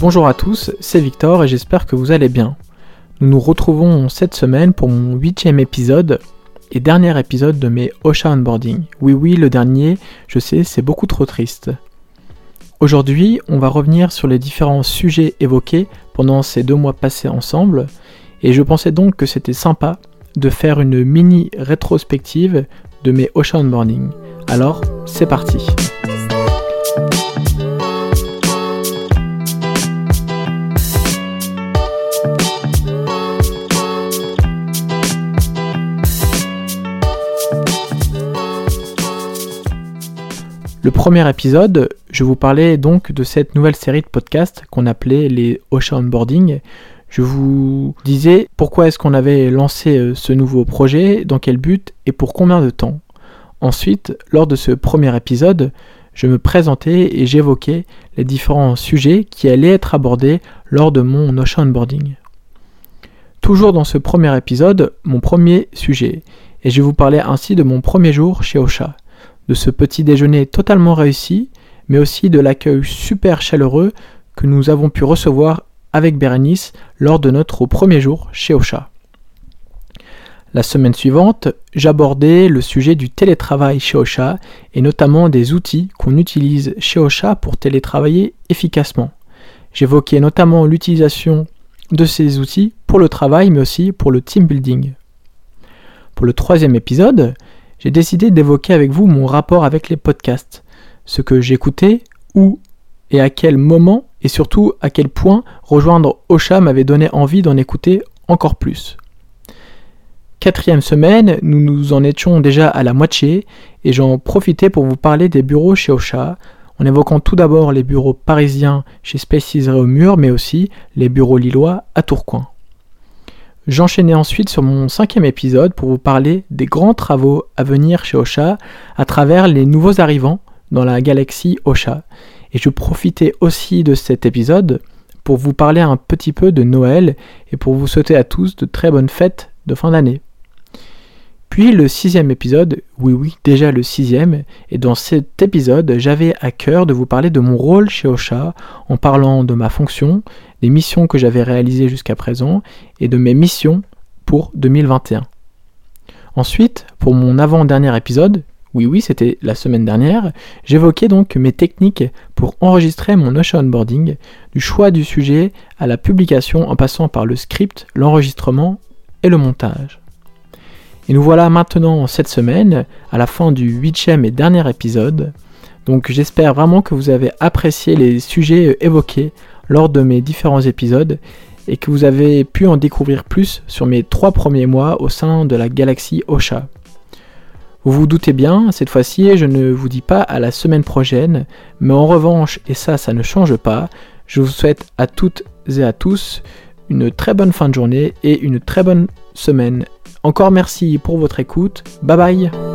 Bonjour à tous, c'est Victor et j'espère que vous allez bien. Nous nous retrouvons cette semaine pour mon huitième épisode et dernier épisode de mes OSHA Onboarding. Oui oui, le dernier, je sais, c'est beaucoup trop triste. Aujourd'hui, on va revenir sur les différents sujets évoqués pendant ces deux mois passés ensemble et je pensais donc que c'était sympa de faire une mini rétrospective de mes OSHA Onboarding. Alors, c'est parti. Le premier épisode, je vous parlais donc de cette nouvelle série de podcasts qu'on appelait les OSHA Onboarding. Je vous disais pourquoi est-ce qu'on avait lancé euh, ce nouveau projet, dans quel but et pour combien de temps. Ensuite, lors de ce premier épisode, je me présentais et j'évoquais les différents sujets qui allaient être abordés lors de mon OSHA Onboarding. Toujours dans ce premier épisode, mon premier sujet, et je vous parlais ainsi de mon premier jour chez OSHA de ce petit déjeuner totalement réussi, mais aussi de l'accueil super chaleureux que nous avons pu recevoir avec Bérénice lors de notre premier jour chez Ocha. La semaine suivante, j'abordais le sujet du télétravail chez Ocha et notamment des outils qu'on utilise chez Ocha pour télétravailler efficacement. J'évoquais notamment l'utilisation de ces outils pour le travail mais aussi pour le team building. Pour le troisième épisode, j'ai décidé d'évoquer avec vous mon rapport avec les podcasts, ce que j'écoutais, où et à quel moment, et surtout à quel point rejoindre Ocha m'avait donné envie d'en écouter encore plus. Quatrième semaine, nous nous en étions déjà à la moitié, et j'en profitais pour vous parler des bureaux chez Ocha, en évoquant tout d'abord les bureaux parisiens chez Spaces Réaumur, mais aussi les bureaux lillois à Tourcoing. J'enchaînais ensuite sur mon cinquième épisode pour vous parler des grands travaux à venir chez Ocha à travers les nouveaux arrivants dans la galaxie Ocha. Et je profitais aussi de cet épisode pour vous parler un petit peu de Noël et pour vous souhaiter à tous de très bonnes fêtes de fin d'année. Puis le sixième épisode, oui oui, déjà le sixième, et dans cet épisode, j'avais à cœur de vous parler de mon rôle chez Ocha en parlant de ma fonction, des missions que j'avais réalisées jusqu'à présent et de mes missions pour 2021. Ensuite, pour mon avant-dernier épisode, oui oui c'était la semaine dernière, j'évoquais donc mes techniques pour enregistrer mon Ocean Onboarding, du choix du sujet à la publication en passant par le script, l'enregistrement et le montage. Et nous voilà maintenant cette semaine à la fin du huitième et dernier épisode. Donc j'espère vraiment que vous avez apprécié les sujets évoqués lors de mes différents épisodes et que vous avez pu en découvrir plus sur mes trois premiers mois au sein de la galaxie Ocha. Vous vous doutez bien, cette fois-ci, je ne vous dis pas à la semaine prochaine, mais en revanche, et ça, ça ne change pas, je vous souhaite à toutes et à tous une très bonne fin de journée et une très bonne semaine. Encore merci pour votre écoute. Bye bye